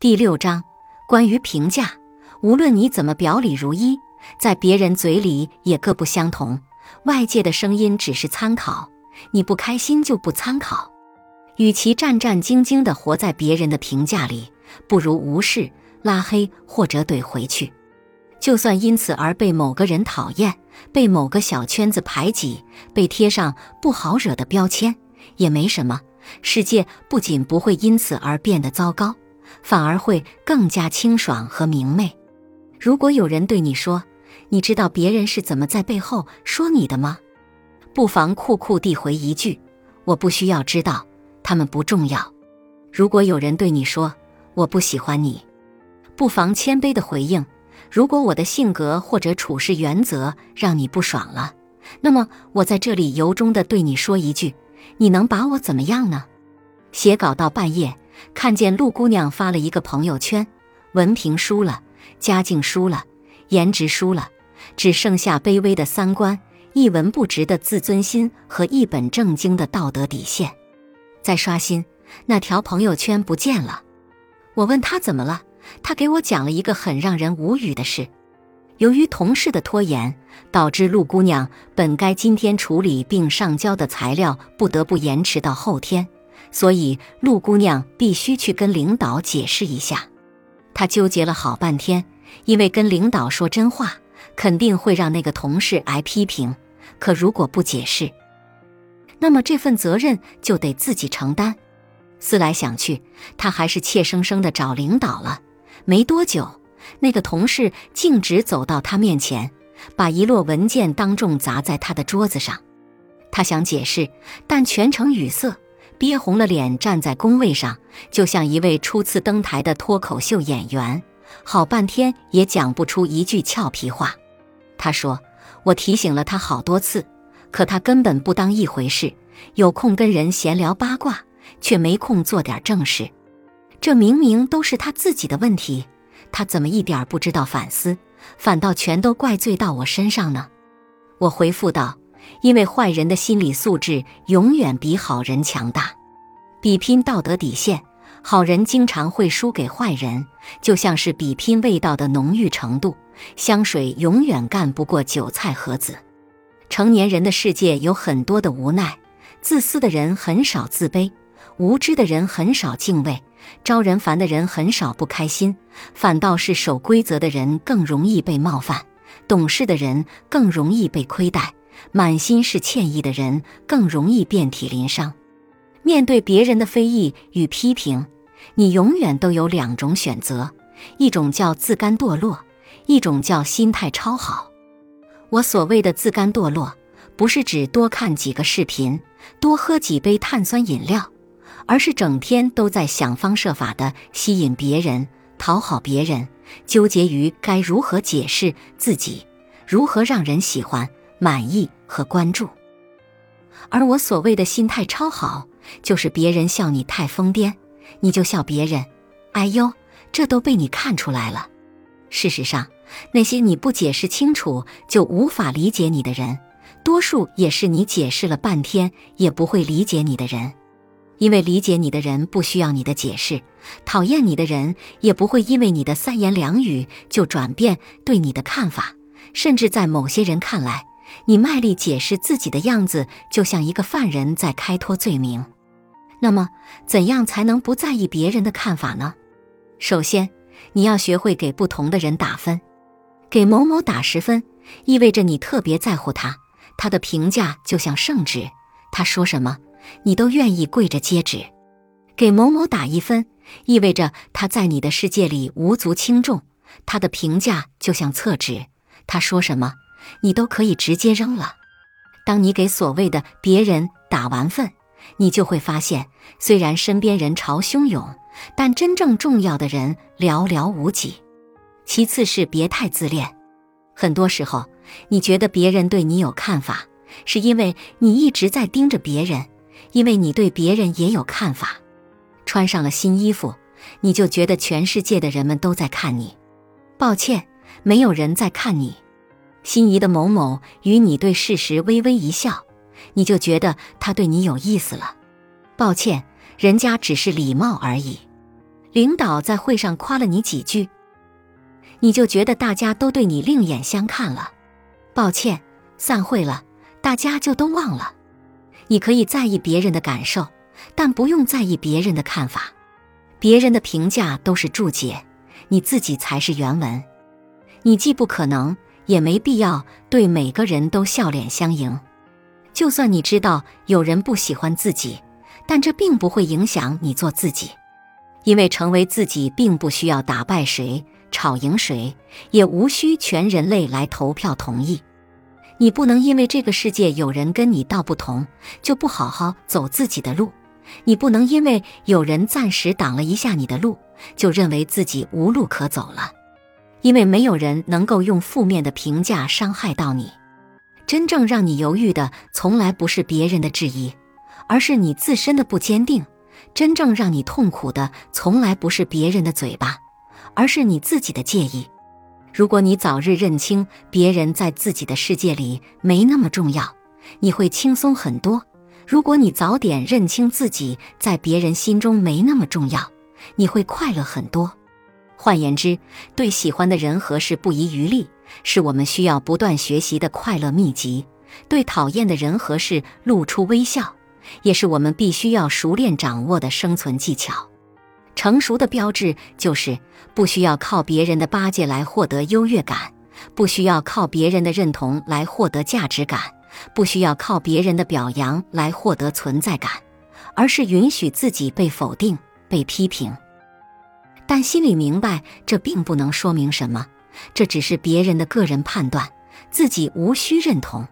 第六章，关于评价，无论你怎么表里如一，在别人嘴里也各不相同。外界的声音只是参考，你不开心就不参考。与其战战兢兢地活在别人的评价里，不如无视、拉黑或者怼回去。就算因此而被某个人讨厌，被某个小圈子排挤，被贴上不好惹的标签，也没什么。世界不仅不会因此而变得糟糕。反而会更加清爽和明媚。如果有人对你说：“你知道别人是怎么在背后说你的吗？”不妨酷酷地回一句：“我不需要知道，他们不重要。”如果有人对你说：“我不喜欢你”，不妨谦卑地回应：“如果我的性格或者处事原则让你不爽了，那么我在这里由衷地对你说一句：你能把我怎么样呢？”写稿到半夜。看见陆姑娘发了一个朋友圈，文凭输了，家境输了，颜值输了，只剩下卑微的三观、一文不值的自尊心和一本正经的道德底线。再刷新，那条朋友圈不见了。我问他怎么了，他给我讲了一个很让人无语的事：由于同事的拖延，导致陆姑娘本该今天处理并上交的材料不得不延迟到后天。所以，陆姑娘必须去跟领导解释一下。她纠结了好半天，因为跟领导说真话，肯定会让那个同事挨批评。可如果不解释，那么这份责任就得自己承担。思来想去，她还是怯生生的找领导了。没多久，那个同事径直走到她面前，把一摞文件当众砸在她的桌子上。她想解释，但全程语塞。憋红了脸站在工位上，就像一位初次登台的脱口秀演员，好半天也讲不出一句俏皮话。他说：“我提醒了他好多次，可他根本不当一回事，有空跟人闲聊八卦，却没空做点正事。这明明都是他自己的问题，他怎么一点不知道反思，反倒全都怪罪到我身上呢？”我回复道。因为坏人的心理素质永远比好人强大，比拼道德底线，好人经常会输给坏人，就像是比拼味道的浓郁程度，香水永远干不过韭菜盒子。成年人的世界有很多的无奈，自私的人很少自卑，无知的人很少敬畏，招人烦的人很少不开心，反倒是守规则的人更容易被冒犯，懂事的人更容易被亏待。满心是歉意的人更容易遍体鳞伤。面对别人的非议与批评，你永远都有两种选择：一种叫自甘堕落，一种叫心态超好。我所谓的自甘堕落，不是指多看几个视频、多喝几杯碳酸饮料，而是整天都在想方设法的吸引别人、讨好别人，纠结于该如何解释自己，如何让人喜欢。满意和关注，而我所谓的心态超好，就是别人笑你太疯癫，你就笑别人。哎呦，这都被你看出来了。事实上，那些你不解释清楚就无法理解你的人，多数也是你解释了半天也不会理解你的人。因为理解你的人不需要你的解释，讨厌你的人也不会因为你的三言两语就转变对你的看法，甚至在某些人看来。你卖力解释自己的样子，就像一个犯人在开脱罪名。那么，怎样才能不在意别人的看法呢？首先，你要学会给不同的人打分。给某某打十分，意味着你特别在乎他，他的评价就像圣旨，他说什么，你都愿意跪着接旨。给某某打一分，意味着他在你的世界里无足轻重，他的评价就像厕纸，他说什么。你都可以直接扔了。当你给所谓的别人打完分，你就会发现，虽然身边人潮汹涌，但真正重要的人寥寥无几。其次是别太自恋。很多时候，你觉得别人对你有看法，是因为你一直在盯着别人，因为你对别人也有看法。穿上了新衣服，你就觉得全世界的人们都在看你。抱歉，没有人在看你。心仪的某某与你对事实微微一笑，你就觉得他对你有意思了。抱歉，人家只是礼貌而已。领导在会上夸了你几句，你就觉得大家都对你另眼相看了。抱歉，散会了，大家就都忘了。你可以在意别人的感受，但不用在意别人的看法。别人的评价都是注解，你自己才是原文。你既不可能，也没必要对每个人都笑脸相迎。就算你知道有人不喜欢自己，但这并不会影响你做自己，因为成为自己并不需要打败谁、吵赢谁，也无需全人类来投票同意。你不能因为这个世界有人跟你道不同，就不好好走自己的路。你不能因为有人暂时挡了一下你的路，就认为自己无路可走了。因为没有人能够用负面的评价伤害到你。真正让你犹豫的，从来不是别人的质疑，而是你自身的不坚定；真正让你痛苦的，从来不是别人的嘴巴，而是你自己的介意。如果你早日认清别人在自己的世界里没那么重要，你会轻松很多；如果你早点认清自己在别人心中没那么重要，你会快乐很多。换言之，对喜欢的人和事不遗余力，是我们需要不断学习的快乐秘籍；对讨厌的人和事露出微笑，也是我们必须要熟练掌握的生存技巧。成熟的标志就是不需要靠别人的巴结来获得优越感，不需要靠别人的认同来获得价值感，不需要靠别人的表扬来获得存在感，而是允许自己被否定、被批评，但心里明白这并不能说明什么，这只是别人的个人判断，自己无需认同。